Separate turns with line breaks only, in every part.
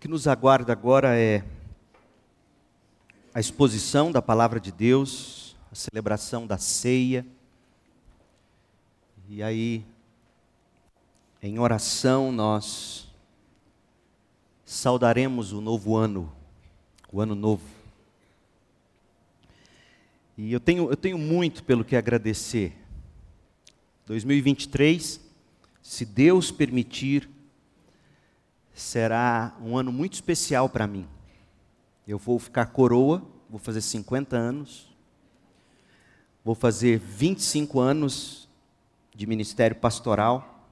que nos aguarda agora é a exposição da palavra de Deus, a celebração da ceia. E aí, em oração, nós saudaremos o novo ano, o ano novo. E eu tenho, eu tenho muito pelo que agradecer. 2023, se Deus permitir, será um ano muito especial para mim. Eu vou ficar coroa, vou fazer 50 anos, vou fazer 25 anos de ministério pastoral,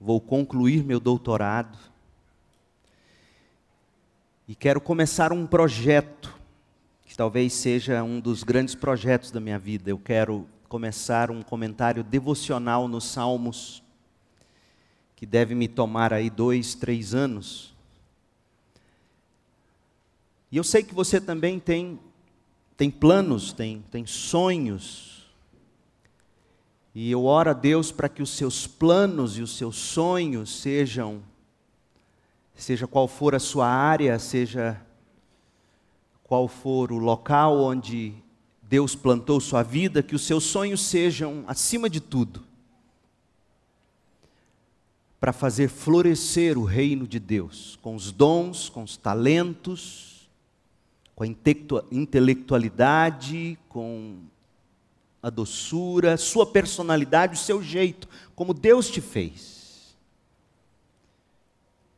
vou concluir meu doutorado e quero começar um projeto que talvez seja um dos grandes projetos da minha vida. Eu quero começar um comentário devocional nos Salmos que deve me tomar aí dois, três anos. E eu sei que você também tem, tem planos, tem, tem sonhos. E eu oro a Deus para que os seus planos e os seus sonhos sejam, seja qual for a sua área, seja qual for o local onde Deus plantou sua vida, que os seus sonhos sejam, acima de tudo, para fazer florescer o reino de Deus, com os dons, com os talentos, com a intelectualidade, com a doçura, sua personalidade, o seu jeito, como Deus te fez.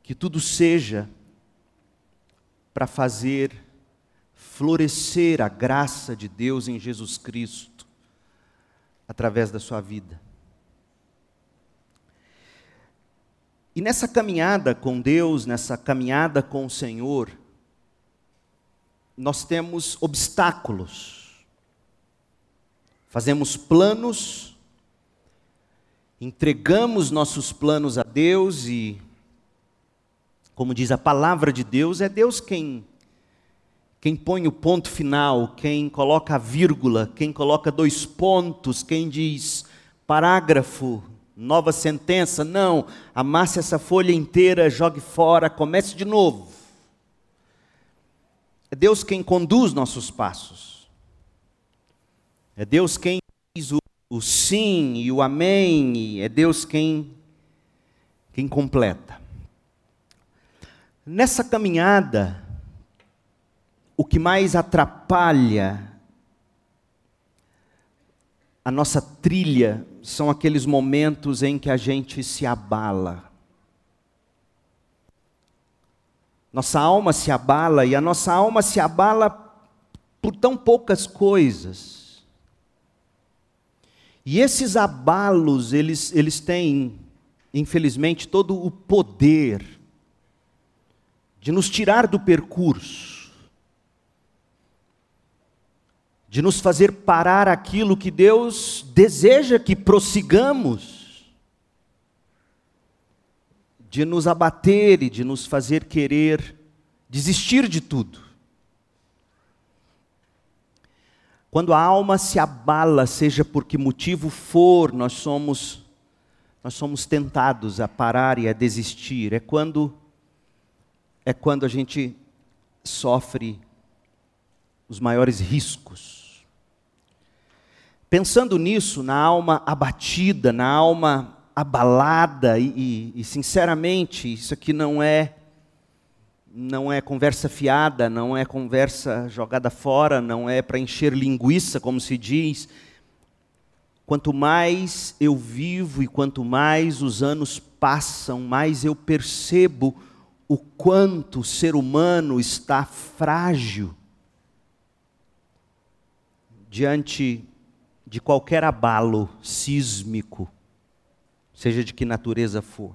Que tudo seja para fazer florescer a graça de Deus em Jesus Cristo através da sua vida. E nessa caminhada com Deus, nessa caminhada com o Senhor, nós temos obstáculos. Fazemos planos, entregamos nossos planos a Deus e, como diz a palavra de Deus, é Deus quem quem põe o ponto final, quem coloca a vírgula, quem coloca dois pontos, quem diz parágrafo, nova sentença. Não, amasse essa folha inteira, jogue fora, comece de novo. É Deus quem conduz nossos passos. É Deus quem diz o, o sim e o amém, é Deus quem, quem completa. Nessa caminhada, o que mais atrapalha a nossa trilha são aqueles momentos em que a gente se abala. Nossa alma se abala e a nossa alma se abala por tão poucas coisas. E esses abalos, eles, eles têm, infelizmente, todo o poder de nos tirar do percurso de nos fazer parar aquilo que Deus deseja que prossigamos, de nos abater e de nos fazer querer desistir de tudo. Quando a alma se abala, seja por que motivo for, nós somos nós somos tentados a parar e a desistir. É quando é quando a gente sofre os maiores riscos. Pensando nisso, na alma abatida, na alma abalada, e, e, e, sinceramente, isso aqui não é não é conversa fiada, não é conversa jogada fora, não é para encher linguiça, como se diz. Quanto mais eu vivo e quanto mais os anos passam, mais eu percebo o quanto o ser humano está frágil diante de qualquer abalo sísmico, seja de que natureza for.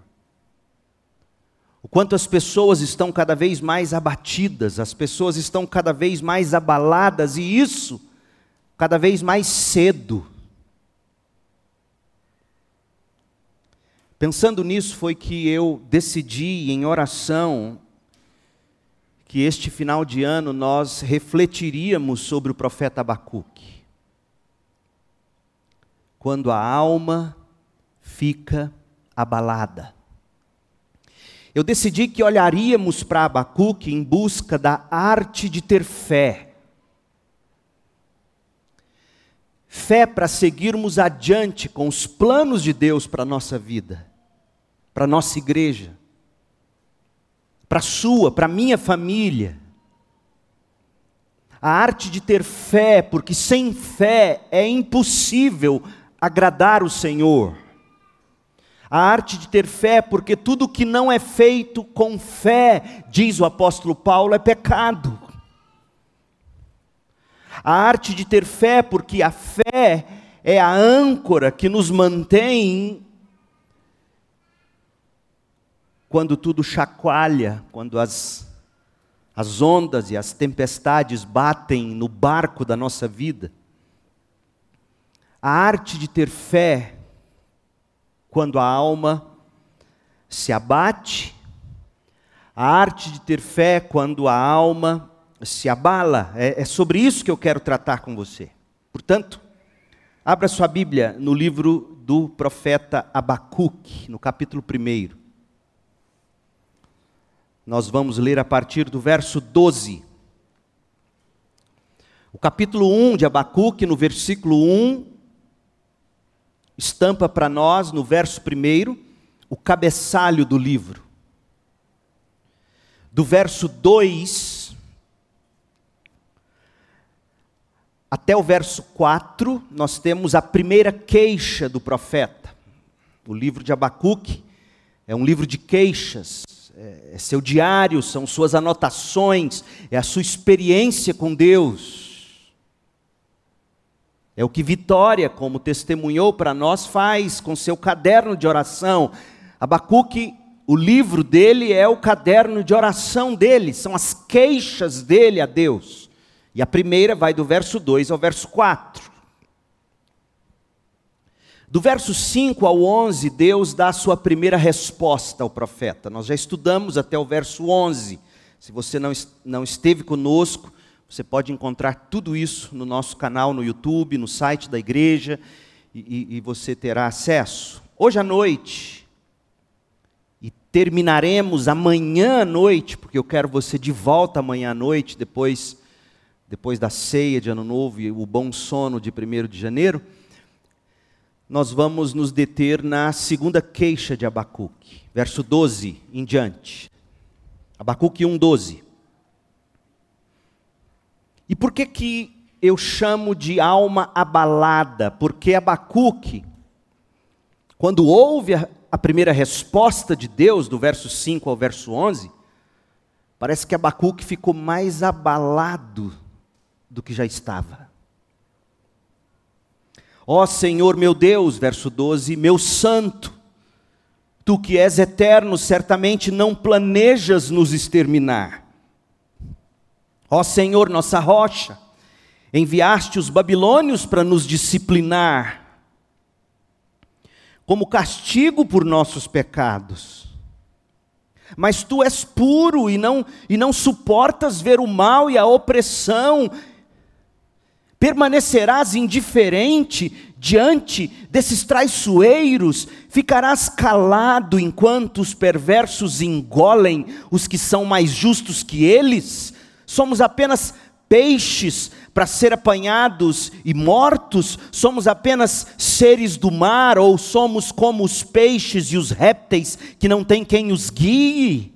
O quanto as pessoas estão cada vez mais abatidas, as pessoas estão cada vez mais abaladas, e isso cada vez mais cedo. Pensando nisso, foi que eu decidi, em oração, que este final de ano nós refletiríamos sobre o profeta Abacuque quando a alma fica abalada. eu decidi que olharíamos para Abacuque em busca da arte de ter fé. Fé para seguirmos adiante com os planos de Deus para a nossa vida, para a nossa igreja, para a sua, para a minha família. A arte de ter fé, porque sem fé é impossível agradar o Senhor. A arte de ter fé, porque tudo que não é feito com fé, diz o apóstolo Paulo, é pecado. A arte de ter fé, porque a fé é a âncora que nos mantém quando tudo chacoalha, quando as, as ondas e as tempestades batem no barco da nossa vida. A arte de ter fé quando a alma se abate, a arte de ter fé quando a alma se abala. É, é sobre isso que eu quero tratar com você. Portanto, abra sua Bíblia no livro do profeta Abacuque, no capítulo 1. Nós vamos ler a partir do verso 12. O capítulo 1 de Abacuque, no versículo 1, estampa para nós, no verso primeiro, o cabeçalho do livro. Do verso 2 até o verso 4, nós temos a primeira queixa do profeta. O livro de Abacuque é um livro de queixas, é seu diário, são suas anotações, é a sua experiência com Deus. É o que Vitória, como testemunhou para nós, faz com seu caderno de oração. Abacuque, o livro dele é o caderno de oração dele, são as queixas dele a Deus. E a primeira vai do verso 2 ao verso 4. Do verso 5 ao 11, Deus dá a sua primeira resposta ao profeta. Nós já estudamos até o verso 11. Se você não, não esteve conosco, você pode encontrar tudo isso no nosso canal no YouTube, no site da igreja, e, e você terá acesso. Hoje à noite, e terminaremos amanhã à noite, porque eu quero você de volta amanhã à noite, depois, depois da ceia de Ano Novo e o bom sono de 1 de janeiro. Nós vamos nos deter na segunda queixa de Abacuque, verso 12 em diante. Abacuque 1, 12. E por que que eu chamo de alma abalada? Porque Abacuque, quando ouve a, a primeira resposta de Deus, do verso 5 ao verso 11, parece que Abacuque ficou mais abalado do que já estava. Ó oh, Senhor meu Deus, verso 12, meu santo, tu que és eterno, certamente não planejas nos exterminar Ó Senhor, nossa rocha, enviaste os babilônios para nos disciplinar, como castigo por nossos pecados. Mas tu és puro e não, e não suportas ver o mal e a opressão, permanecerás indiferente diante desses traiçoeiros, ficarás calado enquanto os perversos engolem os que são mais justos que eles somos apenas peixes para ser apanhados e mortos, somos apenas seres do mar, ou somos como os peixes e os répteis que não tem quem os guie.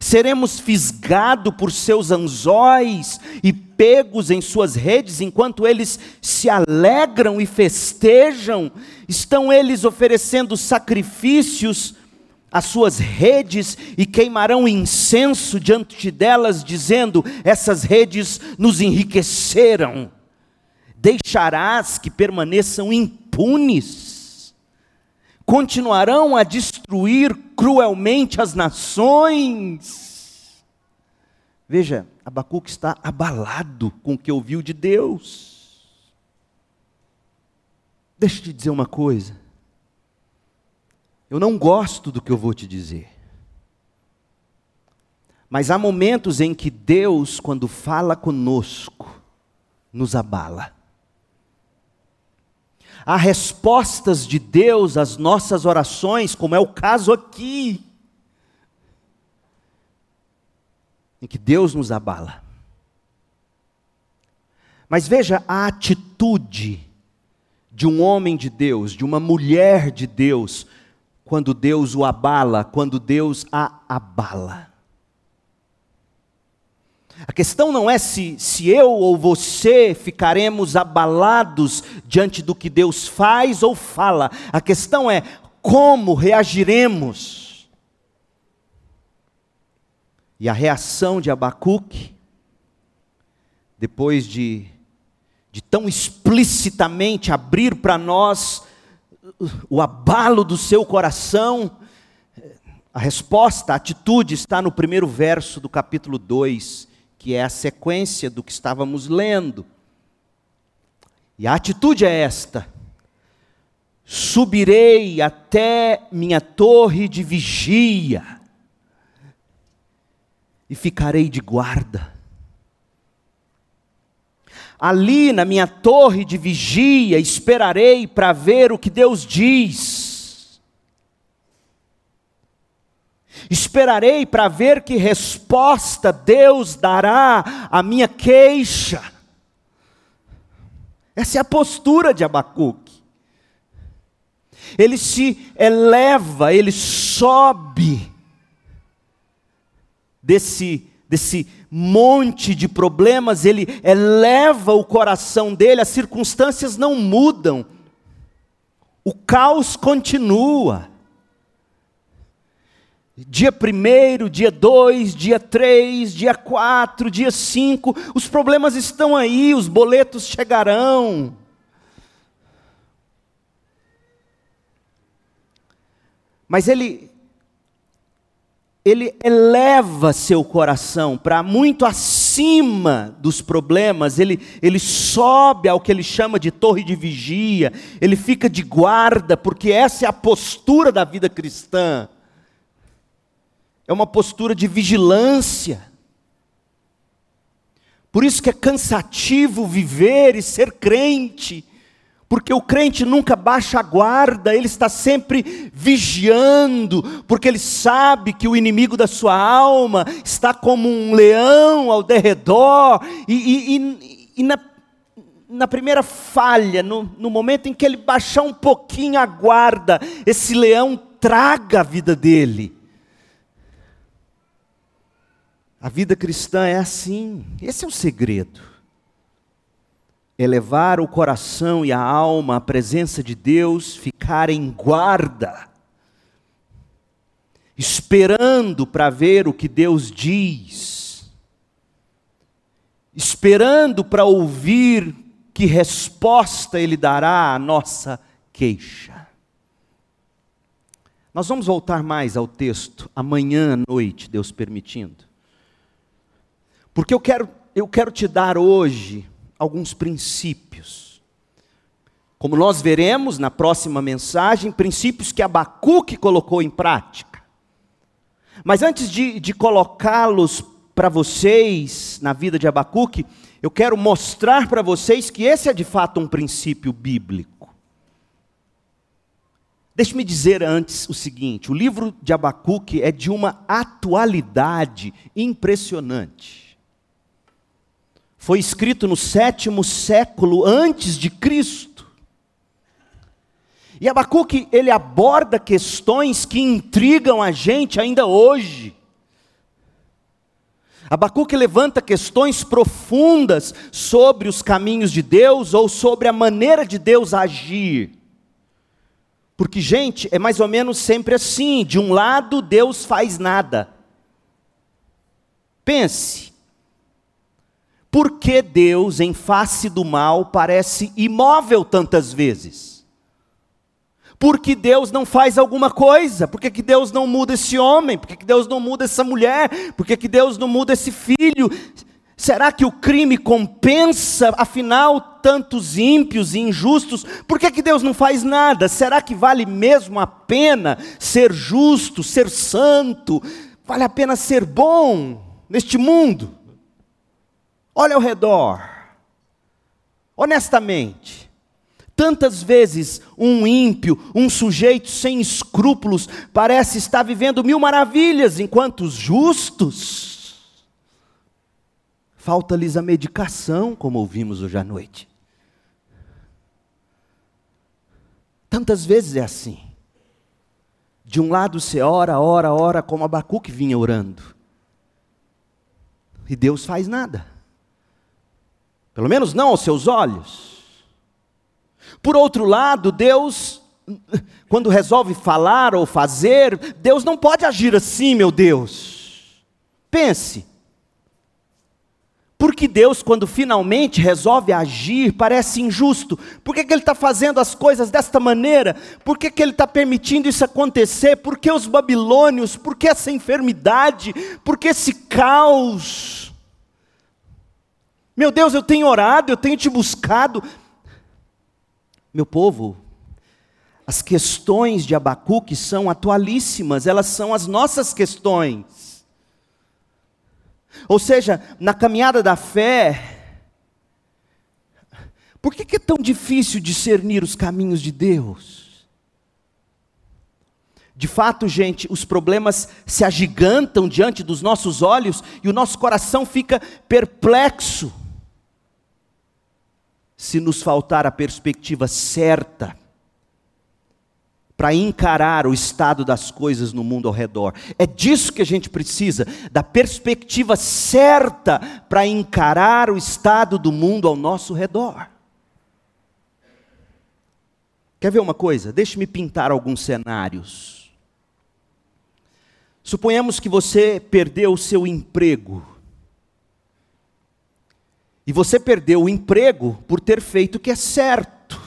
Seremos fisgados por seus anzóis e pegos em suas redes, enquanto eles se alegram e festejam, estão eles oferecendo sacrifícios as suas redes e queimarão incenso diante delas, dizendo: Essas redes nos enriqueceram. Deixarás que permaneçam impunes, continuarão a destruir cruelmente as nações. Veja, Abacuque está abalado com o que ouviu de Deus. Deixa eu te dizer uma coisa. Eu não gosto do que eu vou te dizer. Mas há momentos em que Deus, quando fala conosco, nos abala. Há respostas de Deus às nossas orações, como é o caso aqui. em que Deus nos abala. Mas veja a atitude de um homem de Deus, de uma mulher de Deus, quando Deus o abala, quando Deus a abala. A questão não é se, se eu ou você ficaremos abalados diante do que Deus faz ou fala, a questão é como reagiremos. E a reação de Abacuque, depois de, de tão explicitamente abrir para nós o abalo do seu coração, a resposta, a atitude está no primeiro verso do capítulo 2 que é a sequência do que estávamos lendo. E a atitude é esta: subirei até minha torre de vigia e ficarei de guarda. Ali na minha torre de vigia esperarei para ver o que Deus diz. Esperarei para ver que resposta Deus dará à minha queixa. Essa é a postura de Abacuque. Ele se eleva, ele sobe desse, desse monte de problemas, ele eleva o coração dele, as circunstâncias não mudam, o caos continua. Dia 1, dia 2, dia 3, dia 4, dia 5, os problemas estão aí, os boletos chegarão. Mas ele ele eleva seu coração para muito acima dos problemas, ele, ele sobe ao que ele chama de torre de vigia, ele fica de guarda, porque essa é a postura da vida cristã é uma postura de vigilância. Por isso que é cansativo viver e ser crente, porque o crente nunca baixa a guarda, ele está sempre vigiando, porque ele sabe que o inimigo da sua alma está como um leão ao derredor, e, e, e, e na, na primeira falha, no, no momento em que ele baixar um pouquinho a guarda, esse leão traga a vida dele. A vida cristã é assim, esse é o segredo. Elevar o coração e a alma à presença de Deus, ficar em guarda, esperando para ver o que Deus diz, esperando para ouvir que resposta Ele dará à nossa queixa. Nós vamos voltar mais ao texto amanhã à noite, Deus permitindo. Porque eu quero, eu quero te dar hoje alguns princípios. Como nós veremos na próxima mensagem, princípios que Abacuque colocou em prática. Mas antes de, de colocá-los para vocês na vida de Abacuque, eu quero mostrar para vocês que esse é de fato um princípio bíblico. Deixe-me dizer antes o seguinte: o livro de Abacuque é de uma atualidade impressionante foi escrito no sétimo século antes de Cristo. E Abacuque, ele aborda questões que intrigam a gente ainda hoje. Abacuque levanta questões profundas sobre os caminhos de Deus ou sobre a maneira de Deus agir. Porque, gente, é mais ou menos sempre assim: de um lado, Deus faz nada. Pense, por que Deus, em face do mal, parece imóvel tantas vezes? Por que Deus não faz alguma coisa? Por que, que Deus não muda esse homem? Por que, que Deus não muda essa mulher? Por que, que Deus não muda esse filho? Será que o crime compensa, afinal, tantos ímpios e injustos? Por que, que Deus não faz nada? Será que vale mesmo a pena ser justo, ser santo? Vale a pena ser bom neste mundo? Olha ao redor. Honestamente, tantas vezes um ímpio, um sujeito sem escrúpulos, parece estar vivendo mil maravilhas, enquanto os justos falta-lhes a medicação, como ouvimos hoje à noite. Tantas vezes é assim. De um lado você ora, ora, ora, como Abacuque vinha orando. E Deus faz nada. Pelo menos não aos seus olhos. Por outro lado, Deus, quando resolve falar ou fazer, Deus não pode agir assim, meu Deus. Pense. Porque Deus, quando finalmente resolve agir, parece injusto. Por que, que Ele está fazendo as coisas desta maneira? Por que, que Ele está permitindo isso acontecer? Por que os babilônios? Por que essa enfermidade? Por que esse caos? Meu Deus, eu tenho orado, eu tenho te buscado. Meu povo, as questões de Abacuque são atualíssimas, elas são as nossas questões. Ou seja, na caminhada da fé, por que é tão difícil discernir os caminhos de Deus? De fato, gente, os problemas se agigantam diante dos nossos olhos e o nosso coração fica perplexo. Se nos faltar a perspectiva certa para encarar o estado das coisas no mundo ao redor. É disso que a gente precisa, da perspectiva certa para encarar o estado do mundo ao nosso redor. Quer ver uma coisa? Deixe-me pintar alguns cenários. Suponhamos que você perdeu o seu emprego. E você perdeu o emprego por ter feito o que é certo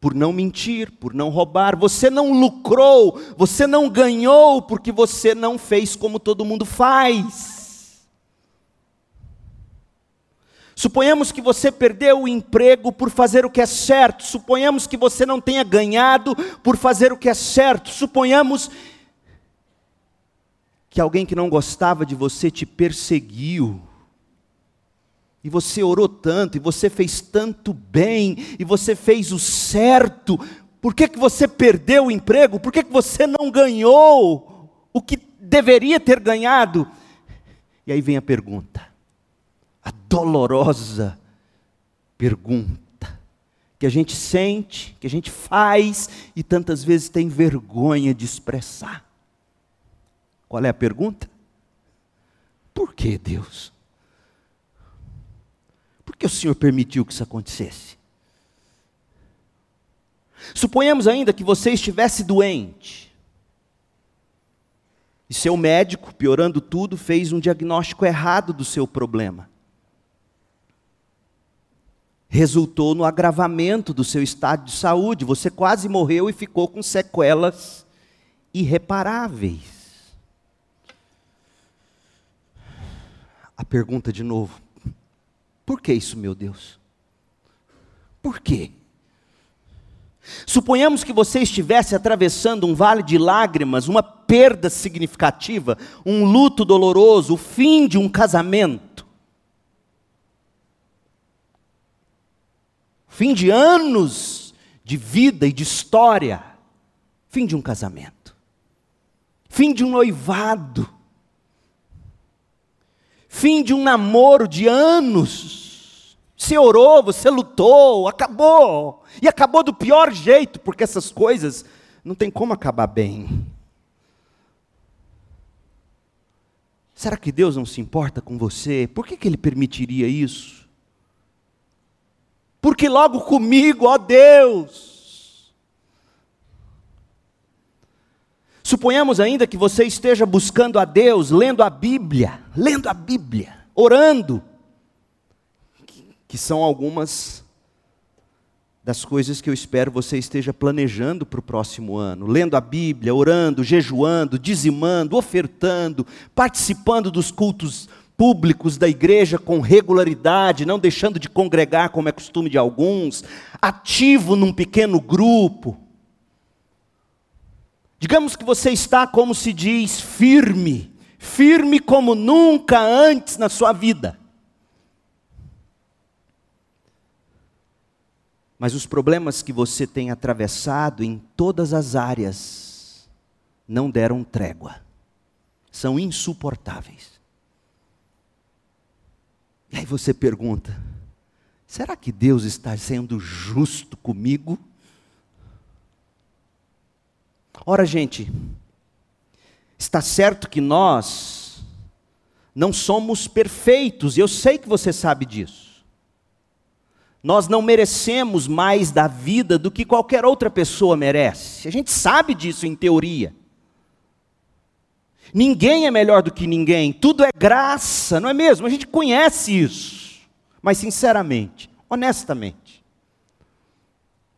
por não mentir, por não roubar. Você não lucrou, você não ganhou porque você não fez como todo mundo faz. Suponhamos que você perdeu o emprego por fazer o que é certo. Suponhamos que você não tenha ganhado por fazer o que é certo. Suponhamos que alguém que não gostava de você te perseguiu e você orou tanto, e você fez tanto bem, e você fez o certo. Por que, que você perdeu o emprego? Por que, que você não ganhou o que deveria ter ganhado? E aí vem a pergunta, a dolorosa pergunta, que a gente sente, que a gente faz e tantas vezes tem vergonha de expressar. Qual é a pergunta? Por que Deus? Que o Senhor permitiu que isso acontecesse? Suponhamos ainda que você estivesse doente. E seu médico, piorando tudo, fez um diagnóstico errado do seu problema. Resultou no agravamento do seu estado de saúde. Você quase morreu e ficou com sequelas irreparáveis. A pergunta de novo: por que isso, meu Deus? Por quê? Suponhamos que você estivesse atravessando um vale de lágrimas, uma perda significativa, um luto doloroso, o fim de um casamento. Fim de anos de vida e de história. Fim de um casamento. Fim de um noivado fim de um namoro de anos. Você orou, você lutou, acabou. E acabou do pior jeito, porque essas coisas não tem como acabar bem. Será que Deus não se importa com você? Por que, que Ele permitiria isso? Porque logo comigo, ó Deus. Suponhamos ainda que você esteja buscando a Deus, lendo a Bíblia, lendo a Bíblia, orando, que são algumas das coisas que eu espero você esteja planejando para o próximo ano, lendo a Bíblia, orando, jejuando, dizimando, ofertando, participando dos cultos públicos da igreja com regularidade, não deixando de congregar como é costume de alguns, ativo num pequeno grupo Digamos que você está, como se diz, firme, firme como nunca antes na sua vida. Mas os problemas que você tem atravessado em todas as áreas não deram trégua, são insuportáveis. E aí você pergunta: será que Deus está sendo justo comigo? Ora, gente, está certo que nós não somos perfeitos, eu sei que você sabe disso. Nós não merecemos mais da vida do que qualquer outra pessoa merece. A gente sabe disso em teoria. Ninguém é melhor do que ninguém, tudo é graça, não é mesmo? A gente conhece isso. Mas, sinceramente, honestamente,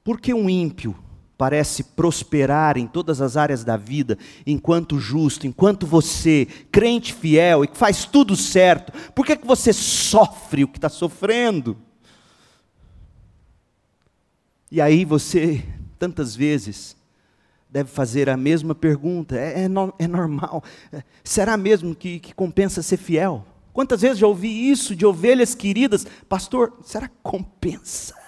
por que um ímpio parece prosperar em todas as áreas da vida, enquanto justo, enquanto você, crente fiel e que faz tudo certo, por que, que você sofre o que está sofrendo? E aí você, tantas vezes, deve fazer a mesma pergunta: é, é, no, é normal? É, será mesmo que, que compensa ser fiel? Quantas vezes já ouvi isso de ovelhas queridas, pastor, será que compensa?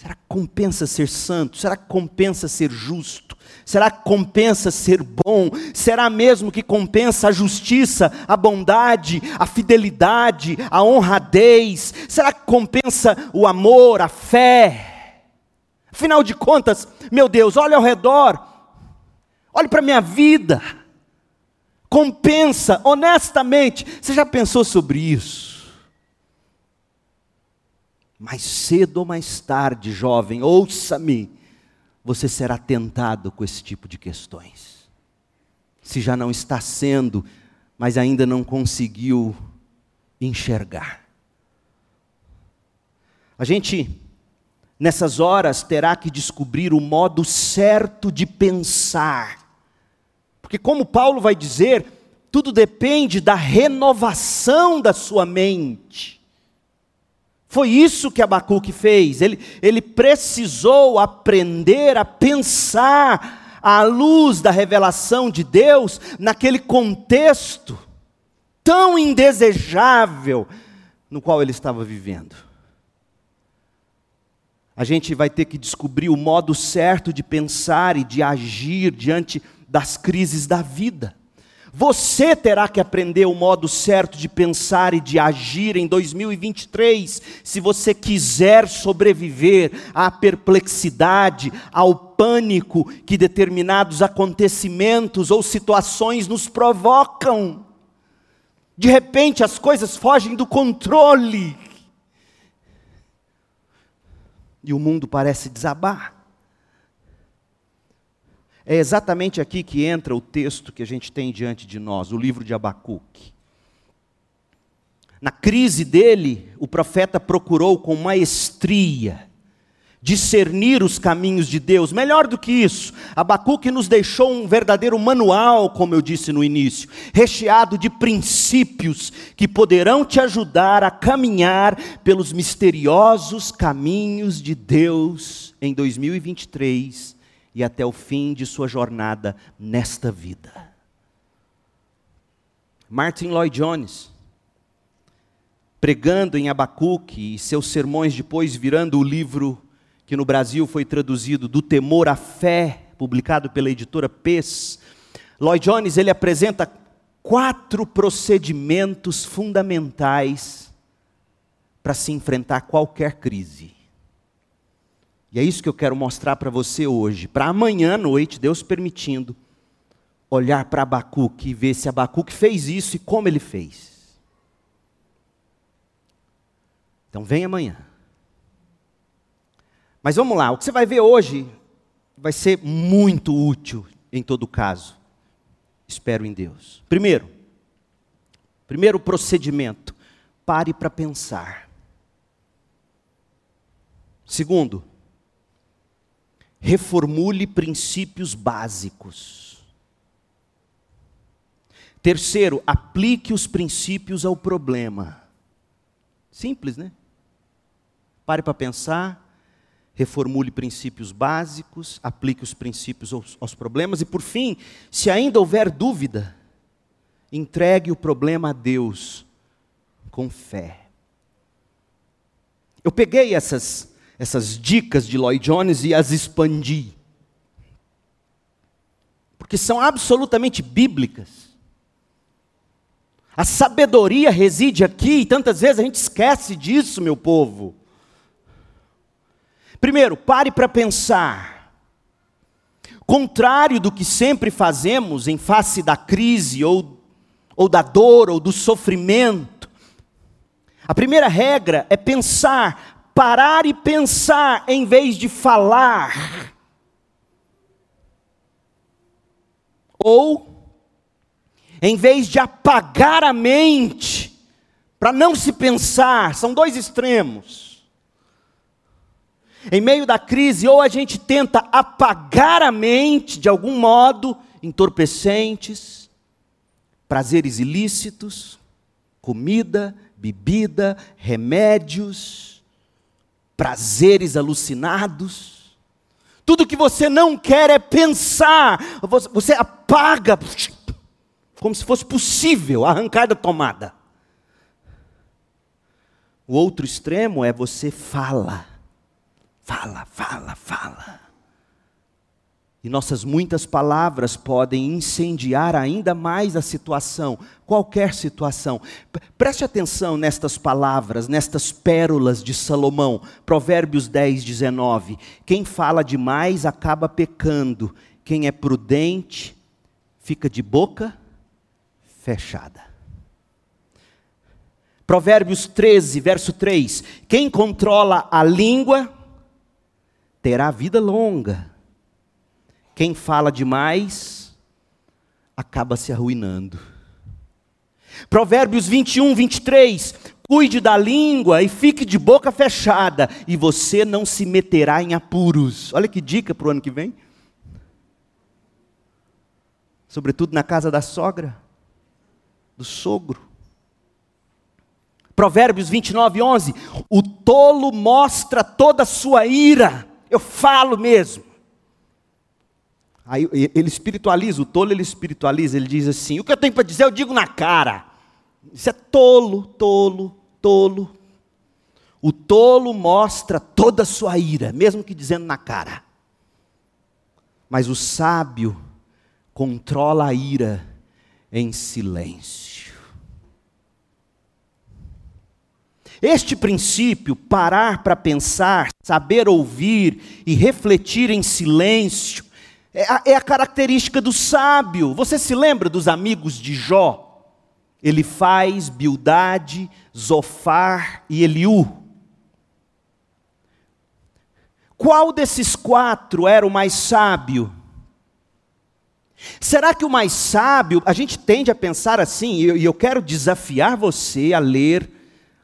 Será que compensa ser santo? Será que compensa ser justo? Será que compensa ser bom? Será mesmo que compensa a justiça, a bondade, a fidelidade, a honradez? Será que compensa o amor, a fé? Afinal de contas, meu Deus, olha ao redor, olhe para a minha vida. Compensa, honestamente. Você já pensou sobre isso? Mais cedo ou mais tarde, jovem, ouça-me, você será tentado com esse tipo de questões. Se já não está sendo, mas ainda não conseguiu enxergar. A gente, nessas horas, terá que descobrir o modo certo de pensar. Porque, como Paulo vai dizer, tudo depende da renovação da sua mente. Foi isso que Abacuque fez. Ele, ele precisou aprender a pensar à luz da revelação de Deus naquele contexto tão indesejável no qual ele estava vivendo. A gente vai ter que descobrir o modo certo de pensar e de agir diante das crises da vida. Você terá que aprender o modo certo de pensar e de agir em 2023, se você quiser sobreviver à perplexidade, ao pânico que determinados acontecimentos ou situações nos provocam. De repente as coisas fogem do controle. E o mundo parece desabar. É exatamente aqui que entra o texto que a gente tem diante de nós, o livro de Abacuque. Na crise dele, o profeta procurou com maestria discernir os caminhos de Deus. Melhor do que isso, Abacuque nos deixou um verdadeiro manual, como eu disse no início, recheado de princípios que poderão te ajudar a caminhar pelos misteriosos caminhos de Deus em 2023 e até o fim de sua jornada nesta vida. Martin Lloyd Jones, pregando em Abacuque e seus sermões depois virando o livro que no Brasil foi traduzido do temor à fé, publicado pela editora PES, Lloyd Jones ele apresenta quatro procedimentos fundamentais para se enfrentar qualquer crise. E é isso que eu quero mostrar para você hoje. Para amanhã à noite, Deus permitindo, olhar para Abacuque e ver se Abacuque fez isso e como ele fez. Então vem amanhã. Mas vamos lá, o que você vai ver hoje vai ser muito útil em todo caso. Espero em Deus. Primeiro, primeiro procedimento, pare para pensar. Segundo, reformule princípios básicos. Terceiro, aplique os princípios ao problema. Simples, né? Pare para pensar, reformule princípios básicos, aplique os princípios aos, aos, problemas e, por fim, se ainda houver dúvida, entregue o problema a Deus com fé. Eu peguei essas essas dicas de Lloyd Jones e as expandi. Porque são absolutamente bíblicas. A sabedoria reside aqui, e tantas vezes a gente esquece disso, meu povo. Primeiro, pare para pensar. Contrário do que sempre fazemos em face da crise, ou, ou da dor, ou do sofrimento, a primeira regra é pensar, parar e pensar em vez de falar. Ou em vez de apagar a mente, para não se pensar, são dois extremos. Em meio da crise, ou a gente tenta apagar a mente de algum modo, entorpecentes, prazeres ilícitos, comida, bebida, remédios, prazeres alucinados. Tudo que você não quer é pensar, você apaga como se fosse possível arrancar da tomada. O outro extremo é você fala, fala, fala, fala. E nossas muitas palavras podem incendiar ainda mais a situação, qualquer situação. Preste atenção nestas palavras, nestas pérolas de Salomão, Provérbios 10, 19. Quem fala demais acaba pecando, quem é prudente fica de boca fechada. Provérbios 13, verso 3: Quem controla a língua terá vida longa. Quem fala demais acaba se arruinando. Provérbios 21, 23: Cuide da língua e fique de boca fechada, e você não se meterá em apuros. Olha que dica para o ano que vem. Sobretudo na casa da sogra do sogro. Provérbios 29, 11. O tolo mostra toda a sua ira. Eu falo mesmo. Aí ele espiritualiza, o tolo ele espiritualiza, ele diz assim: o que eu tenho para dizer eu digo na cara. Isso é tolo, tolo, tolo. O tolo mostra toda a sua ira, mesmo que dizendo na cara. Mas o sábio controla a ira em silêncio. Este princípio, parar para pensar, saber ouvir e refletir em silêncio, é a, é a, característica do sábio. Você se lembra dos amigos de Jó? Ele faz Bildade, Zofar e Eliú. Qual desses quatro era o mais sábio? Será que o mais sábio, a gente tende a pensar assim, e eu, eu quero desafiar você a ler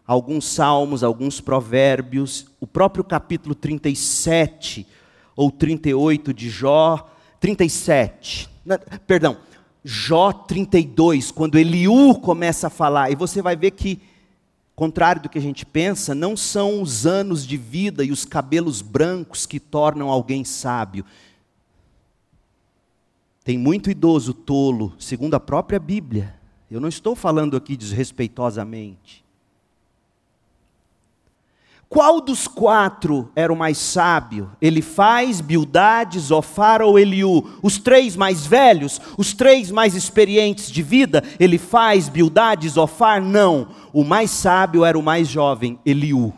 alguns salmos, alguns provérbios, o próprio capítulo 37 ou 38 de Jó, 37, perdão, Jó 32, quando Eliú começa a falar, e você vai ver que, contrário do que a gente pensa, não são os anos de vida e os cabelos brancos que tornam alguém sábio. Tem muito idoso tolo, segundo a própria Bíblia. Eu não estou falando aqui desrespeitosamente. Qual dos quatro era o mais sábio? Elifaz, Bildade, Zofar ou Eliú? Os três mais velhos? Os três mais experientes de vida? Elifaz, Bildade, Zofar? Não. O mais sábio era o mais jovem, Eliú.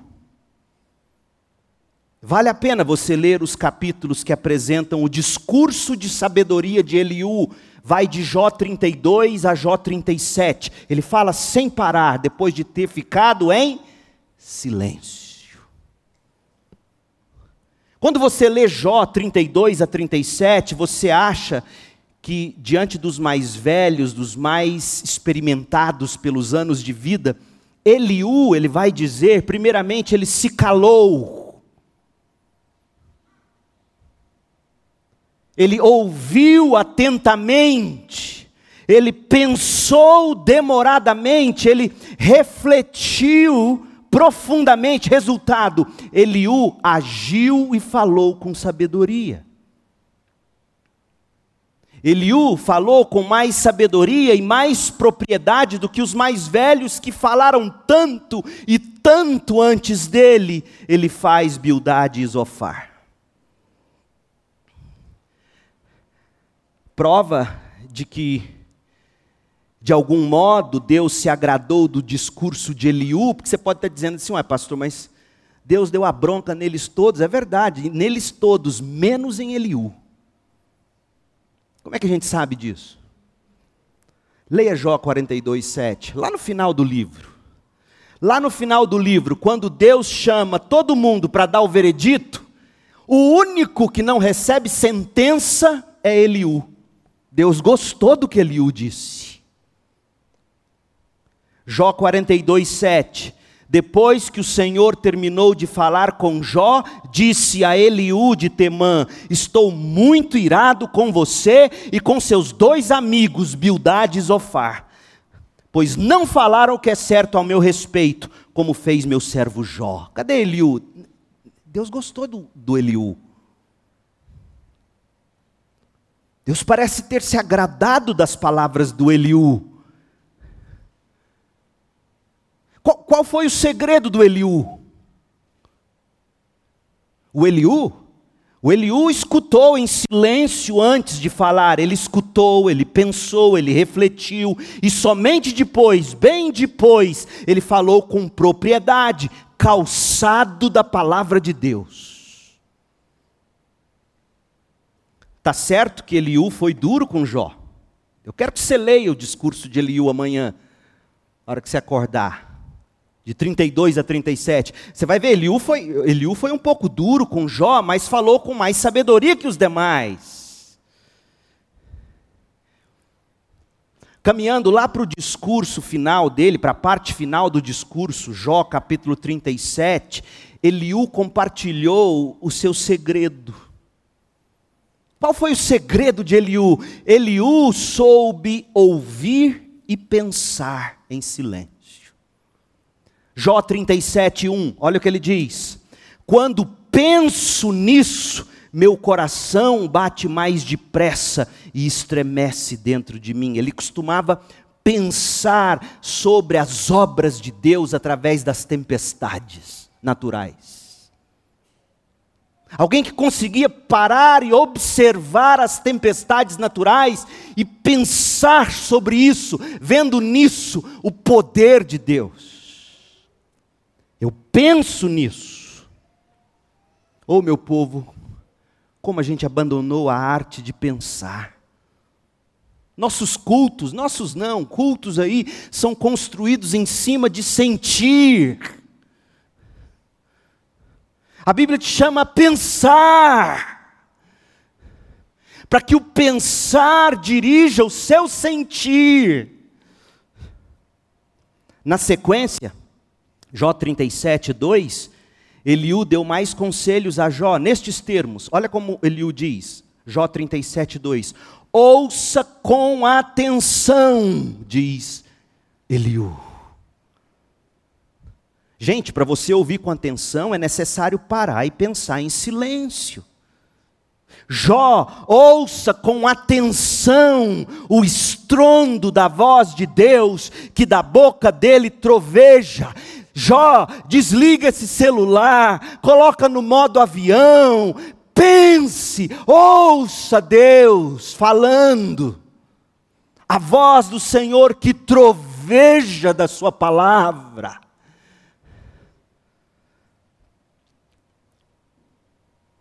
Vale a pena você ler os capítulos que apresentam o discurso de sabedoria de Eliú. Vai de Jó 32 a Jó 37. Ele fala sem parar, depois de ter ficado em silêncio. Quando você lê Jó 32 a 37, você acha que diante dos mais velhos, dos mais experimentados pelos anos de vida, Eliú, ele vai dizer, primeiramente, ele se calou. Ele ouviu atentamente, ele pensou demoradamente, ele refletiu profundamente. Resultado: Eliú agiu e falou com sabedoria. Eliú falou com mais sabedoria e mais propriedade do que os mais velhos que falaram tanto e tanto antes dele. Ele faz Bildade e Zofar. Prova de que de algum modo Deus se agradou do discurso de Eliú, porque você pode estar dizendo assim, ué pastor, mas Deus deu a bronca neles todos, é verdade, neles todos, menos em Eliú. Como é que a gente sabe disso? Leia Jó 42, 7, lá no final do livro. Lá no final do livro, quando Deus chama todo mundo para dar o veredito, o único que não recebe sentença é Eliú. Deus gostou do que Eliú disse. Jó 42, 7. Depois que o Senhor terminou de falar com Jó, disse a Eliú de Temã: Estou muito irado com você e com seus dois amigos, Bildade e Zofar, pois não falaram o que é certo ao meu respeito, como fez meu servo Jó. Cadê Eliú? Deus gostou do, do Eliú. Deus parece ter se agradado das palavras do Eliú. Qual, qual foi o segredo do Eliú? O Eliú, o Eliú escutou em silêncio antes de falar, ele escutou, ele pensou, ele refletiu, e somente depois, bem depois, ele falou com propriedade, calçado da palavra de Deus. Está certo que Eliú foi duro com Jó. Eu quero que você leia o discurso de Eliú amanhã, na hora que você acordar de 32 a 37. Você vai ver, Eliú foi, Eliú foi um pouco duro com Jó, mas falou com mais sabedoria que os demais. Caminhando lá para o discurso final dele, para a parte final do discurso, Jó capítulo 37, Eliú compartilhou o seu segredo. Qual foi o segredo de Eliú? Eliú soube ouvir e pensar em silêncio. Jó 37, 1, olha o que ele diz: Quando penso nisso, meu coração bate mais depressa e estremece dentro de mim. Ele costumava pensar sobre as obras de Deus através das tempestades naturais. Alguém que conseguia parar e observar as tempestades naturais e pensar sobre isso, vendo nisso o poder de Deus. Eu penso nisso. Oh, meu povo, como a gente abandonou a arte de pensar. Nossos cultos, nossos não, cultos aí são construídos em cima de sentir. A Bíblia te chama a pensar, para que o pensar dirija o seu sentir. Na sequência, Jó 37, 2, Eliú deu mais conselhos a Jó nestes termos. Olha como Eliú diz, Jó 37, 2. Ouça com atenção, diz Eliú. Gente, para você ouvir com atenção é necessário parar e pensar em silêncio. Jó, ouça com atenção o estrondo da voz de Deus, que da boca dele troveja. Jó, desliga esse celular, coloca no modo avião, pense, ouça Deus falando. A voz do Senhor que troveja da sua palavra.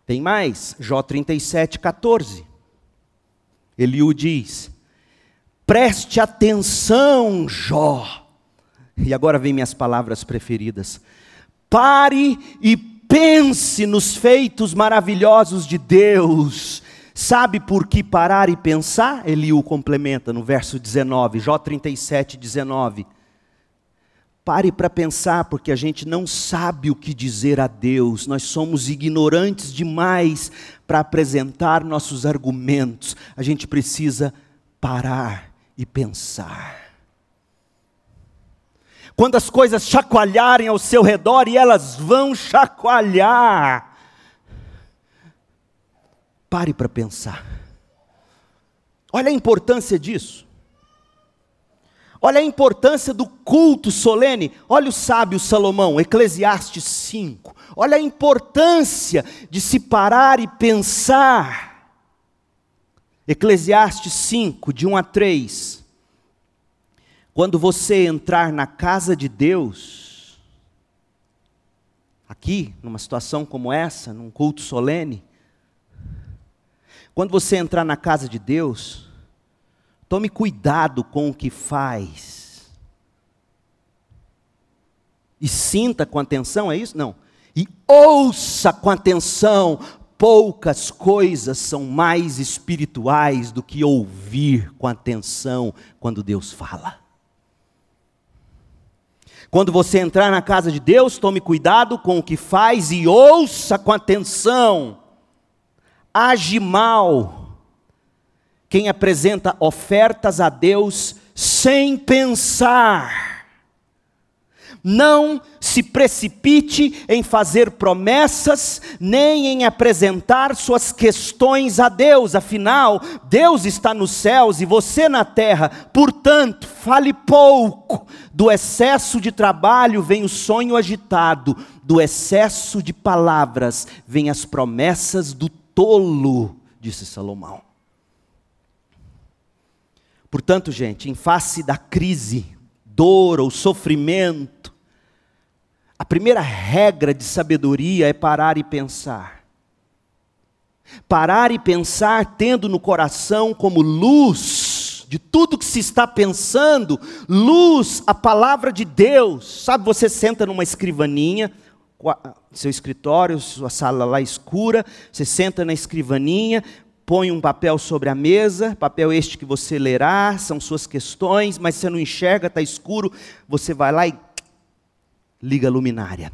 Tem mais, Jó 37, 14. Eliú diz: preste atenção, Jó. E agora vem minhas palavras preferidas. Pare e pense nos feitos maravilhosos de Deus. Sabe por que parar e pensar? Eliú complementa no verso 19, Jó 37, 19. Pare para pensar, porque a gente não sabe o que dizer a Deus, nós somos ignorantes demais para apresentar nossos argumentos, a gente precisa parar e pensar. Quando as coisas chacoalharem ao seu redor, e elas vão chacoalhar, pare para pensar. Olha a importância disso. Olha a importância do culto solene. Olha o sábio Salomão, Eclesiastes 5. Olha a importância de se parar e pensar. Eclesiastes 5, de 1 a 3. Quando você entrar na casa de Deus, aqui, numa situação como essa, num culto solene, quando você entrar na casa de Deus, tome cuidado com o que faz. E sinta com atenção, é isso? Não. E ouça com atenção. Poucas coisas são mais espirituais do que ouvir com atenção quando Deus fala. Quando você entrar na casa de Deus, tome cuidado com o que faz e ouça com atenção age mal quem apresenta ofertas a Deus sem pensar. Não se precipite em fazer promessas, nem em apresentar suas questões a Deus, afinal, Deus está nos céus e você na terra, portanto, fale pouco. Do excesso de trabalho vem o sonho agitado, do excesso de palavras vem as promessas do tolo, disse Salomão. Portanto, gente, em face da crise, dor ou sofrimento, a primeira regra de sabedoria é parar e pensar. Parar e pensar tendo no coração como luz de tudo que se está pensando, luz a palavra de Deus. Sabe, você senta numa escrivaninha, seu escritório, sua sala lá escura, você senta na escrivaninha, põe um papel sobre a mesa, papel este que você lerá, são suas questões, mas você não enxerga, está escuro, você vai lá e liga a luminária.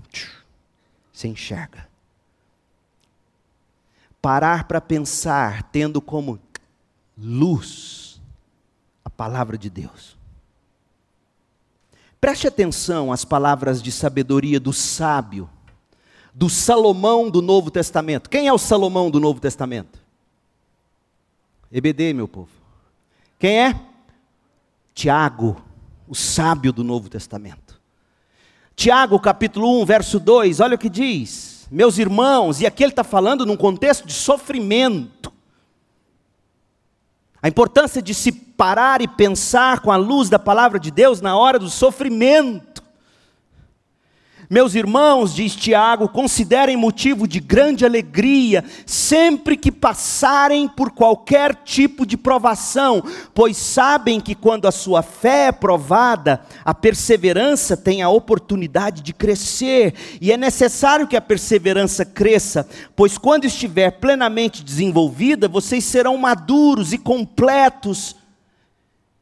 Você enxerga. Parar para pensar, tendo como luz a palavra de Deus. Preste atenção às palavras de sabedoria do sábio, do Salomão do Novo Testamento. Quem é o Salomão do Novo Testamento? EBD, meu povo. Quem é? Tiago, o sábio do Novo Testamento. Tiago, capítulo 1, verso 2, olha o que diz. Meus irmãos, e aqui ele está falando num contexto de sofrimento. A importância de se parar e pensar com a luz da palavra de Deus na hora do sofrimento. Meus irmãos, diz Tiago, considerem motivo de grande alegria sempre que passarem por qualquer tipo de provação, pois sabem que quando a sua fé é provada, a perseverança tem a oportunidade de crescer, e é necessário que a perseverança cresça, pois quando estiver plenamente desenvolvida, vocês serão maduros e completos,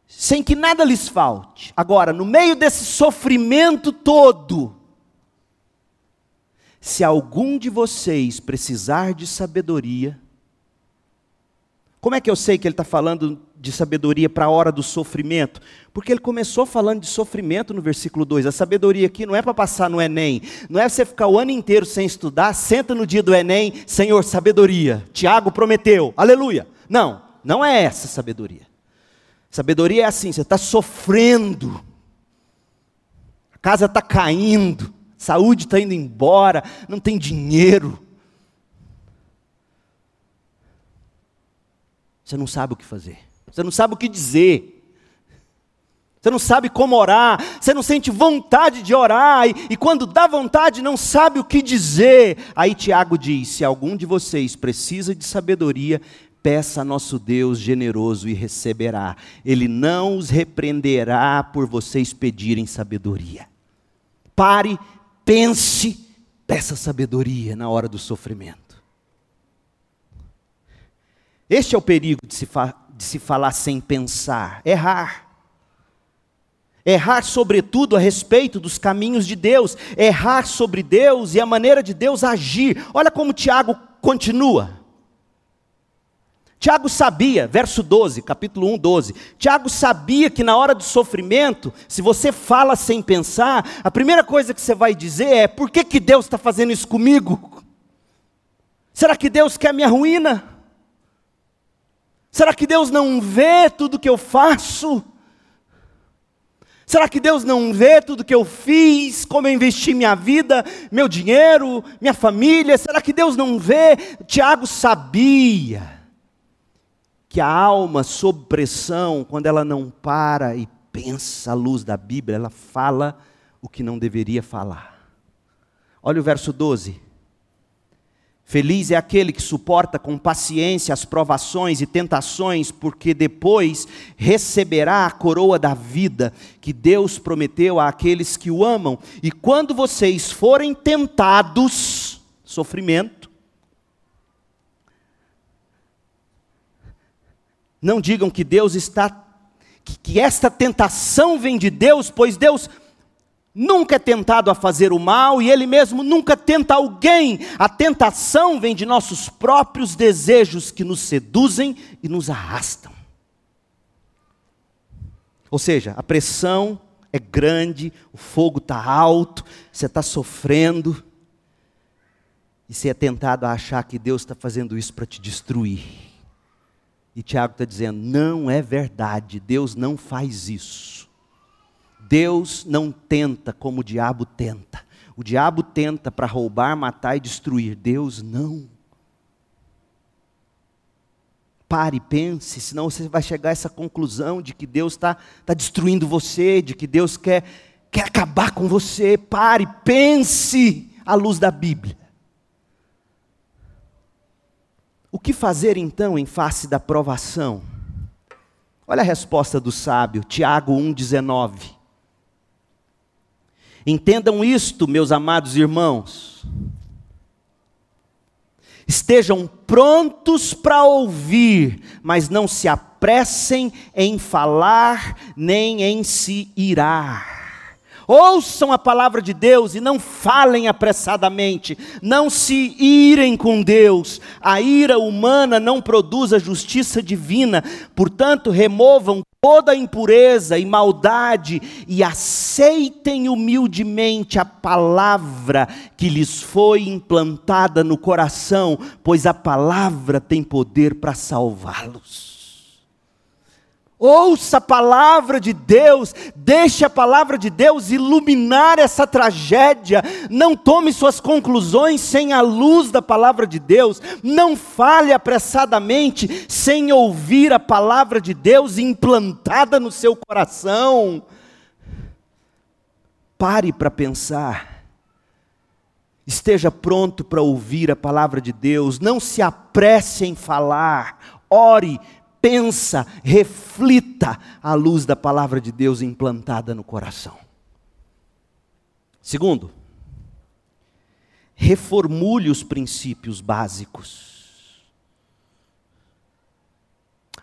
sem que nada lhes falte. Agora, no meio desse sofrimento todo, se algum de vocês precisar de sabedoria, como é que eu sei que ele está falando de sabedoria para a hora do sofrimento? Porque ele começou falando de sofrimento no versículo 2. A sabedoria aqui não é para passar no Enem, não é você ficar o ano inteiro sem estudar, senta no dia do Enem, Senhor, sabedoria. Tiago prometeu, aleluia. Não, não é essa sabedoria. Sabedoria é assim: você está sofrendo, a casa está caindo, saúde está indo embora, não tem dinheiro. Você não sabe o que fazer, você não sabe o que dizer. Você não sabe como orar, você não sente vontade de orar, e, e, quando dá vontade não sabe o que dizer. Aí Tiago diz: se algum de vocês precisa de sabedoria, peça a nosso Deus generoso e receberá. Ele não os repreenderá por vocês pedirem sabedoria. Pare pense, peça sabedoria na hora do sofrimento. Este é o perigo de se, de se falar sem pensar, errar. Errar, sobretudo, a respeito dos caminhos de Deus, errar sobre Deus e a maneira de Deus agir. Olha como Tiago continua. Tiago sabia, verso 12, capítulo 1, 12. Tiago sabia que na hora do sofrimento, se você fala sem pensar, a primeira coisa que você vai dizer é: por que, que Deus está fazendo isso comigo? Será que Deus quer minha ruína? Será que Deus não vê tudo que eu faço? Será que Deus não vê tudo que eu fiz, como eu investi minha vida, meu dinheiro, minha família? Será que Deus não vê? Tiago sabia que a alma sob pressão, quando ela não para e pensa, a luz da Bíblia, ela fala o que não deveria falar. Olha o verso 12. Feliz é aquele que suporta com paciência as provações e tentações, porque depois receberá a coroa da vida que Deus prometeu àqueles que o amam. E quando vocês forem tentados, sofrimento, não digam que Deus está que, que esta tentação vem de Deus, pois Deus nunca é tentado a fazer o mal e ele mesmo nunca tenta alguém. A tentação vem de nossos próprios desejos que nos seduzem e nos arrastam. Ou seja, a pressão é grande, o fogo está alto, você está sofrendo, e você é tentado a achar que Deus está fazendo isso para te destruir. E Tiago está dizendo: não é verdade, Deus não faz isso. Deus não tenta como o diabo tenta. O diabo tenta para roubar, matar e destruir. Deus não. Pare, pense, senão você vai chegar a essa conclusão de que Deus está tá destruindo você, de que Deus quer, quer acabar com você. Pare, pense à luz da Bíblia. O que fazer então em face da provação? Olha a resposta do sábio, Tiago 1,19. Entendam isto, meus amados irmãos. Estejam prontos para ouvir, mas não se apressem em falar nem em se irar. Ouçam a palavra de Deus e não falem apressadamente, não se irem com Deus. A ira humana não produz a justiça divina, portanto, removam toda impureza e maldade e aceitem humildemente a palavra que lhes foi implantada no coração, pois a palavra tem poder para salvá-los. Ouça a palavra de Deus, deixe a palavra de Deus iluminar essa tragédia. Não tome suas conclusões sem a luz da palavra de Deus. Não fale apressadamente sem ouvir a palavra de Deus implantada no seu coração. Pare para pensar. Esteja pronto para ouvir a palavra de Deus. Não se apresse em falar. Ore, pensa, reflita a luz da palavra de Deus implantada no coração. Segundo, reformule os princípios básicos.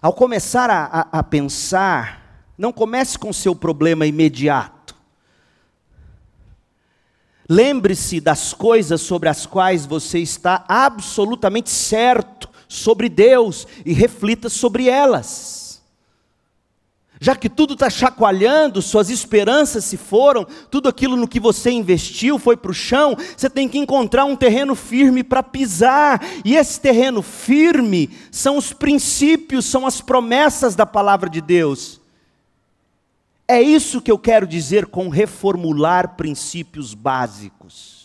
Ao começar a, a, a pensar, não comece com seu problema imediato. Lembre-se das coisas sobre as quais você está absolutamente certo sobre Deus e reflita sobre elas. Já que tudo está chacoalhando, suas esperanças se foram, tudo aquilo no que você investiu foi para o chão, você tem que encontrar um terreno firme para pisar, e esse terreno firme são os princípios, são as promessas da palavra de Deus. É isso que eu quero dizer com reformular princípios básicos.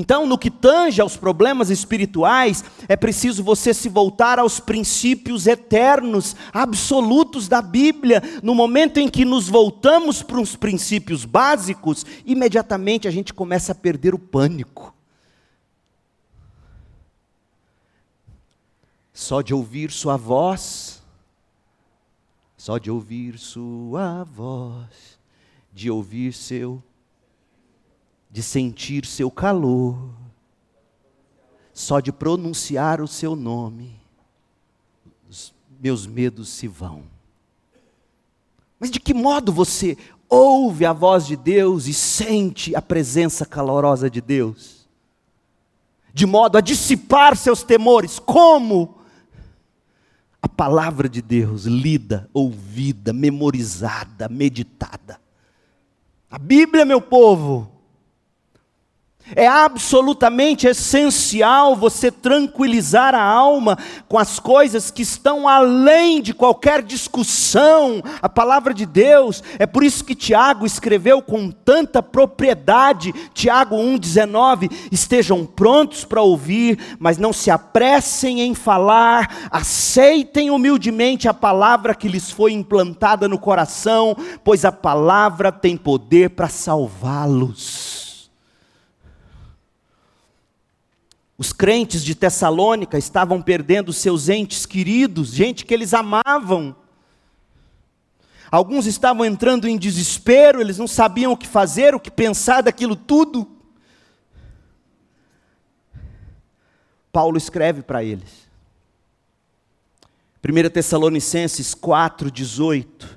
Então, no que tange aos problemas espirituais, é preciso você se voltar aos princípios eternos, absolutos da Bíblia. No momento em que nos voltamos para os princípios básicos, imediatamente a gente começa a perder o pânico. Só de ouvir Sua voz, só de ouvir Sua voz, de ouvir Seu de sentir seu calor, só de pronunciar o seu nome, os meus medos se vão. Mas de que modo você ouve a voz de Deus e sente a presença calorosa de Deus? De modo a dissipar seus temores, como? A palavra de Deus lida, ouvida, memorizada, meditada. A Bíblia, meu povo, É absolutamente essencial você tranquilizar a alma com as coisas que estão além de qualquer discussão, a palavra de Deus. É por isso que Tiago escreveu com tanta propriedade, Tiago 1,19: estejam prontos para ouvir, mas não se apressem em falar, aceitem humildemente a palavra que lhes foi implantada no coração, pois a palavra tem poder para salvá-los. Os crentes de Tessalônica estavam perdendo seus entes queridos, gente que eles amavam. Alguns estavam entrando em desespero, eles não sabiam o que fazer, o que pensar daquilo tudo. Paulo escreve para eles. 1 Tessalonicenses 4,18.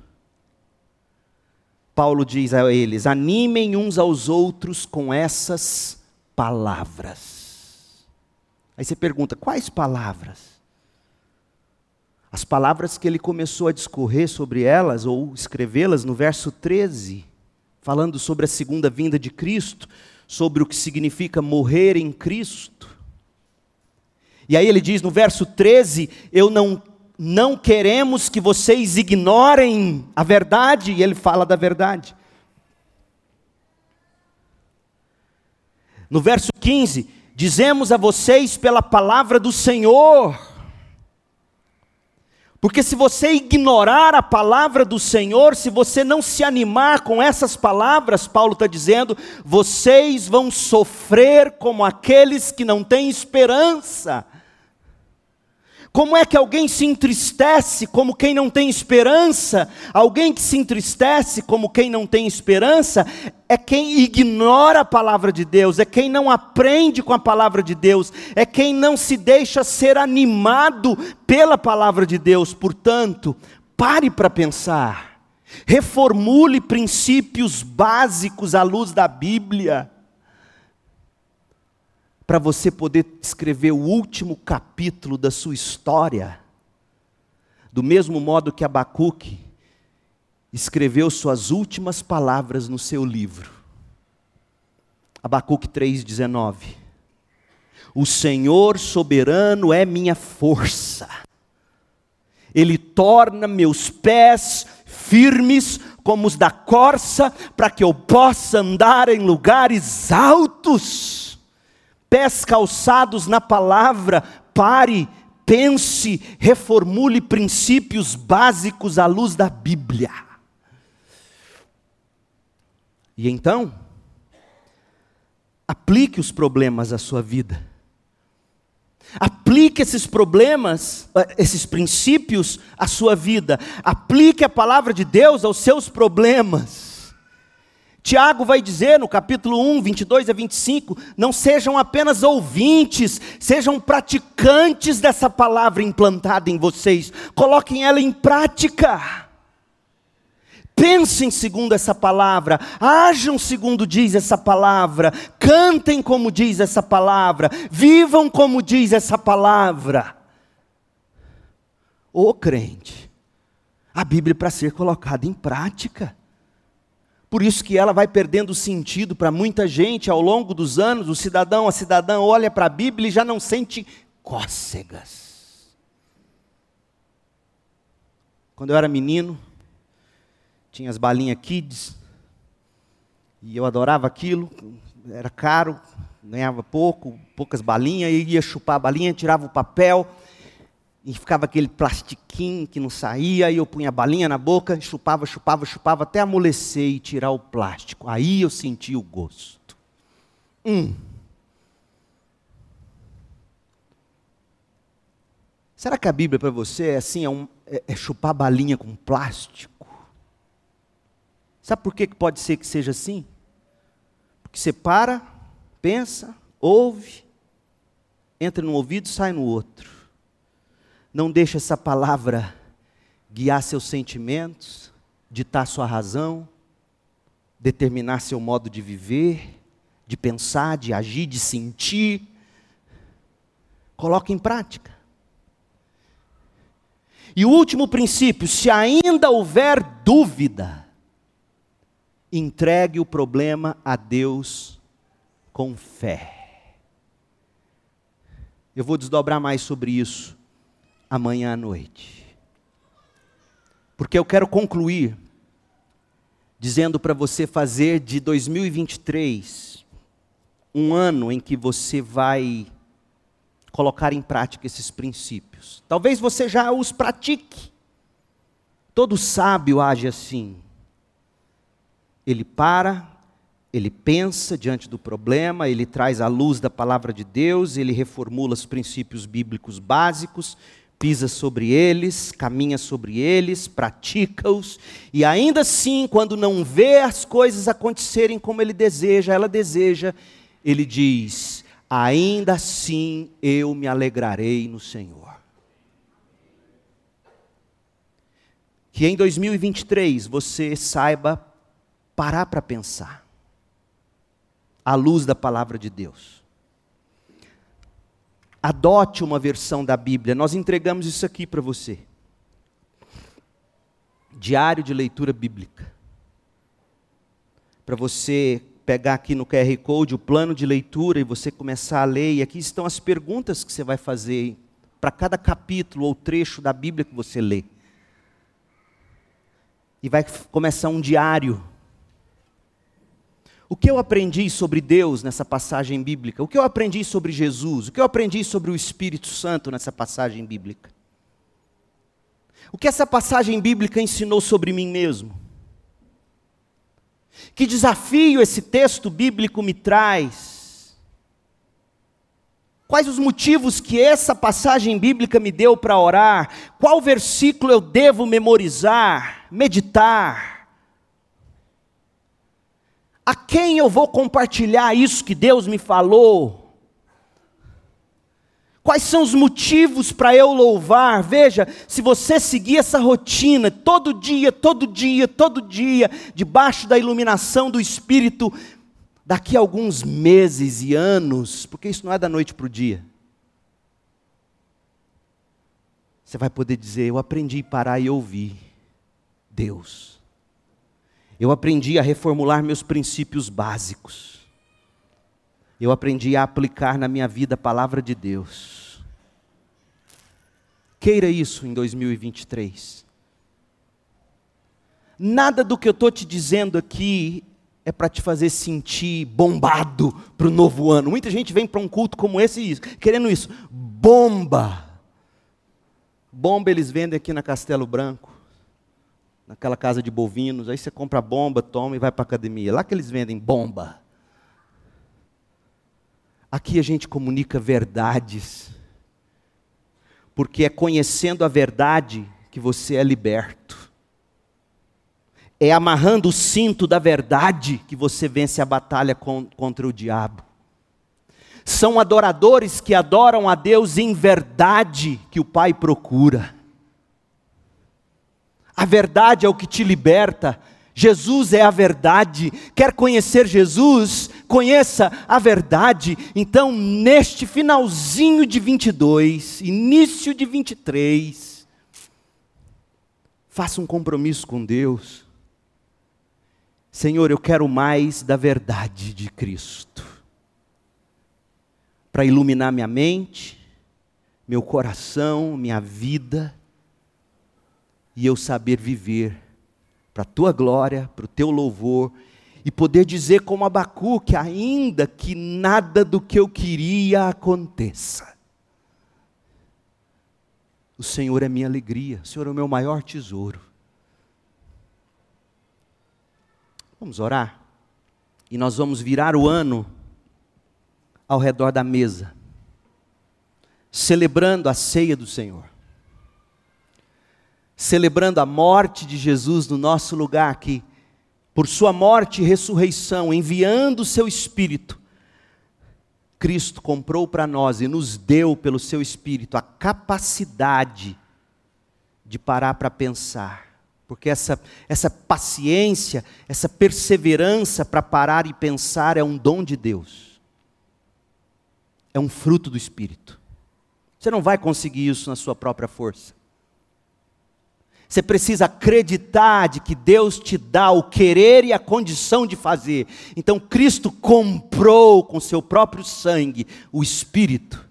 Paulo diz a eles: animem uns aos outros com essas palavras. Aí você pergunta: quais palavras? As palavras que ele começou a discorrer sobre elas, ou escrevê-las no verso 13, falando sobre a segunda vinda de Cristo, sobre o que significa morrer em Cristo. E aí ele diz no verso 13: Eu não, não queremos que vocês ignorem a verdade, e ele fala da verdade. No verso 15: Dizemos a vocês pela palavra do Senhor. Porque se você ignorar a palavra do Senhor, se você não se animar com essas palavras, Paulo está dizendo, vocês vão sofrer como aqueles que não têm esperança. Como é que alguém se entristece como quem não tem esperança? Alguém que se entristece como quem não tem esperança é quem ignora a palavra de Deus, é quem não aprende com a palavra de Deus, é quem não se deixa ser animado pela palavra de Deus. Portanto, pare para pensar, reformule princípios básicos à luz da Bíblia para você poder escrever o último capítulo da sua história, do mesmo modo que Abacuque escreveu suas últimas palavras no seu livro. Abacuque 3,19. O Senhor soberano é minha força, Ele torna meus pés firmes como os da corça, para que eu possa andar em lugares altos pés calçados na palavra, pare, pense, reformule princípios básicos à luz da Bíblia. E então, aplique os problemas à sua vida. Aplique esses problemas, eh, esses princípios à sua vida. Aplique a palavra de Deus aos seus problemas. Tiago vai dizer no capítulo 1, 22 a 25: não sejam apenas ouvintes, sejam praticantes dessa palavra implantada em vocês, coloquem ela em prática. Pensem segundo essa palavra, ajam segundo diz essa palavra, cantem como diz essa palavra, vivam como diz essa palavra. Ô crente, a Bíblia é para ser colocada em prática. Por isso que ela vai perdendo sentido para muita gente ao longo dos anos. O cidadão, a cidadã olha para a Bíblia e já não sente cócegas. Quando eu era menino, tinha as balinhas kids, e eu adorava aquilo, era caro, ganhava pouco, poucas balinhas, e ia chupar a balinha, tirava o papel, e ficava aquele plastiquinho que não saía, aí eu punha a balinha na boca, chupava, chupava, chupava, até amolecer e tirar o plástico. Aí eu sentia o gosto. Hum. Será que a Bíblia para você é assim, é, um, é, é chupar balinha com plástico? Sabe por que pode ser que seja assim? Porque você para, pensa, ouve, entra num ouvido e sai no outro. Não deixe essa palavra guiar seus sentimentos, ditar sua razão, determinar seu modo de viver, de pensar, de agir, de sentir. Coloque em prática. E o último princípio: se ainda houver dúvida, entregue o problema a Deus com fé. Eu vou desdobrar mais sobre isso amanhã à noite. Porque eu quero concluir dizendo para você fazer de 2023 um ano em que você vai colocar em prática esses princípios. Talvez você já os pratique. Todo sábio age assim. Ele para, ele pensa diante do problema, ele traz a luz da palavra de Deus, ele reformula os princípios bíblicos básicos, pisa sobre eles, caminha sobre eles, pratica-os, e ainda assim, quando não vê as coisas acontecerem como ele deseja, ela deseja, ele diz: ainda assim eu me alegrarei no Senhor. Que em 2023 você saiba parar para pensar, à luz da palavra de Deus. Adote uma versão da Bíblia, nós entregamos isso aqui para você. Diário de leitura bíblica. Para você pegar aqui no QR Code o plano de leitura e você começar a ler, e aqui estão as perguntas que você vai fazer para cada capítulo ou trecho da Bíblia que você lê. E vai começar um diário o que eu aprendi sobre Deus nessa passagem bíblica? O que eu aprendi sobre Jesus? O que eu aprendi sobre o Espírito Santo nessa passagem bíblica? O que essa passagem bíblica ensinou sobre mim mesmo? Que desafio esse texto bíblico me traz? Quais os motivos que essa passagem bíblica me deu para orar? Qual versículo eu devo memorizar, meditar? A quem eu vou compartilhar isso que Deus me falou? Quais são os motivos para eu louvar? Veja, se você seguir essa rotina, todo dia, todo dia, todo dia, debaixo da iluminação do Espírito, daqui a alguns meses e anos, porque isso não é da noite para o dia, você vai poder dizer: Eu aprendi a parar e ouvir Deus eu aprendi a reformular meus princípios básicos. Eu aprendi a aplicar na minha vida a palavra de Deus. Queira isso em 2023. Nada do que eu estou te dizendo aqui é para te fazer sentir bombado para o novo ano. Muita gente vem para um culto como esse querendo isso. Bomba! Bomba eles vendem aqui na Castelo Branco naquela casa de bovinos, aí você compra bomba, toma e vai para a academia. Lá que eles vendem bomba. Aqui a gente comunica verdades. Porque é conhecendo a verdade que você é liberto. É amarrando o cinto da verdade que você vence a batalha contra o diabo. São adoradores que adoram a Deus em verdade que o Pai procura. A verdade é o que te liberta. Jesus é a verdade. Quer conhecer Jesus? Conheça a verdade. Então, neste finalzinho de 22, início de 23, faça um compromisso com Deus. Senhor, eu quero mais da verdade de Cristo. Para iluminar minha mente, meu coração, minha vida e eu saber viver para a tua glória, para o teu louvor, e poder dizer como Abacuque, ainda que nada do que eu queria aconteça. O Senhor é minha alegria, o Senhor é o meu maior tesouro. Vamos orar? E nós vamos virar o ano ao redor da mesa, celebrando a ceia do Senhor celebrando a morte de Jesus no nosso lugar aqui, por sua morte e ressurreição, enviando o seu Espírito, Cristo comprou para nós e nos deu pelo seu Espírito a capacidade de parar para pensar. Porque essa, essa paciência, essa perseverança para parar e pensar é um dom de Deus. É um fruto do Espírito. Você não vai conseguir isso na sua própria força. Você precisa acreditar de que Deus te dá o querer e a condição de fazer. Então Cristo comprou com seu próprio sangue o Espírito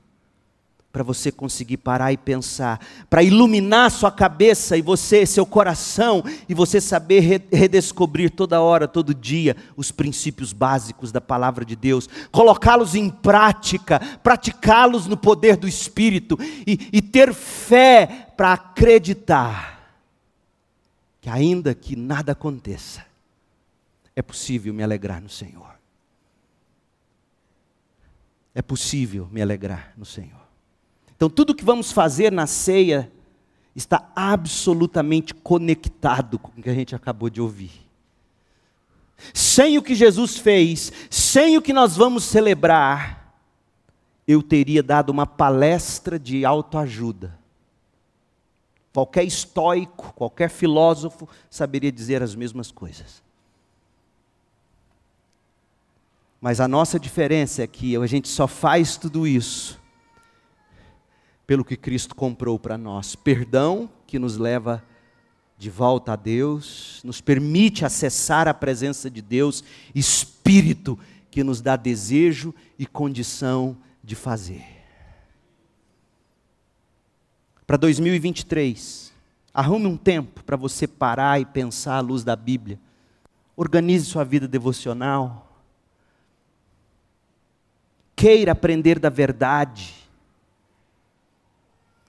para você conseguir parar e pensar, para iluminar sua cabeça e você, seu coração, e você saber redescobrir toda hora, todo dia, os princípios básicos da palavra de Deus, colocá-los em prática, praticá-los no poder do Espírito e, e ter fé para acreditar que, ainda que nada aconteça, é possível me alegrar no Senhor. É possível me alegrar no Senhor. Então, tudo que vamos fazer na ceia está absolutamente conectado com o que a gente acabou de ouvir. Sem o que Jesus fez, sem o que nós vamos celebrar, eu teria dado uma palestra de autoajuda. Qualquer estoico, qualquer filósofo saberia dizer as mesmas coisas. Mas a nossa diferença é que a gente só faz tudo isso pelo que Cristo comprou para nós. Perdão que nos leva de volta a Deus, nos permite acessar a presença de Deus, Espírito que nos dá desejo e condição de fazer. Para 2023, arrume um tempo para você parar e pensar à luz da Bíblia. Organize sua vida devocional. Queira aprender da verdade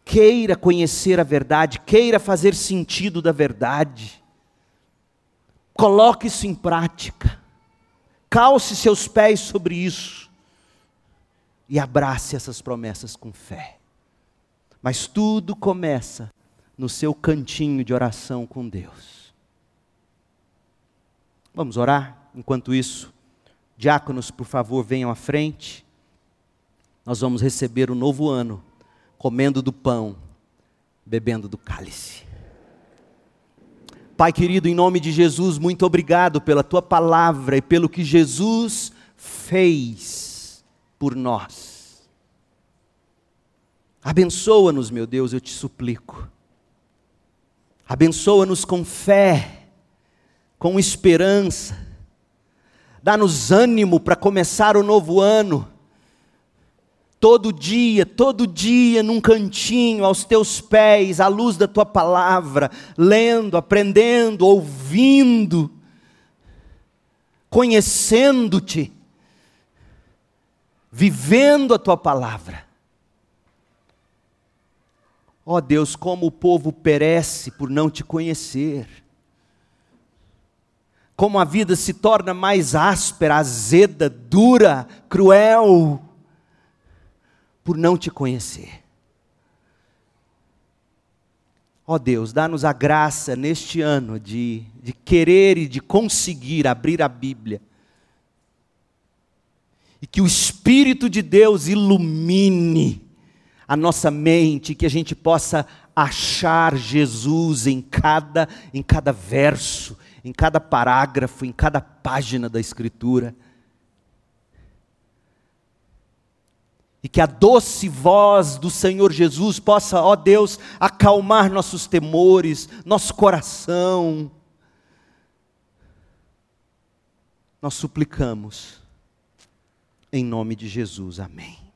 queira conhecer a verdade, queira fazer sentido da verdade. Coloque isso em prática. Calce seus pés sobre isso. E abrace essas promessas com fé. Mas tudo começa no seu cantinho de oração com Deus. Vamos orar? Enquanto isso, diáconos, por favor, venham à frente. Nós vamos receber o novo ano comendo do pão, bebendo do cálice. Pai querido, em nome de Jesus, muito obrigado pela tua palavra e pelo que Jesus fez por nós. Abençoa-nos, meu Deus, eu te suplico. Abençoa-nos com fé, com esperança. Dá-nos ânimo para começar o novo ano todo dia, todo dia, num cantinho, aos teus pés, à luz da tua palavra, lendo, aprendendo, ouvindo, conhecendo-te, vivendo a tua palavra. Ó oh Deus, como o povo perece por não te conhecer. Como a vida se torna mais áspera, azeda, dura, cruel por não te conhecer. Ó oh Deus, dá-nos a graça neste ano de, de querer e de conseguir abrir a Bíblia. E que o Espírito de Deus ilumine a nossa mente, que a gente possa achar Jesus em cada, em cada verso, em cada parágrafo, em cada página da Escritura. E que a doce voz do Senhor Jesus possa, ó Deus, acalmar nossos temores, nosso coração. Nós suplicamos, em nome de Jesus, amém.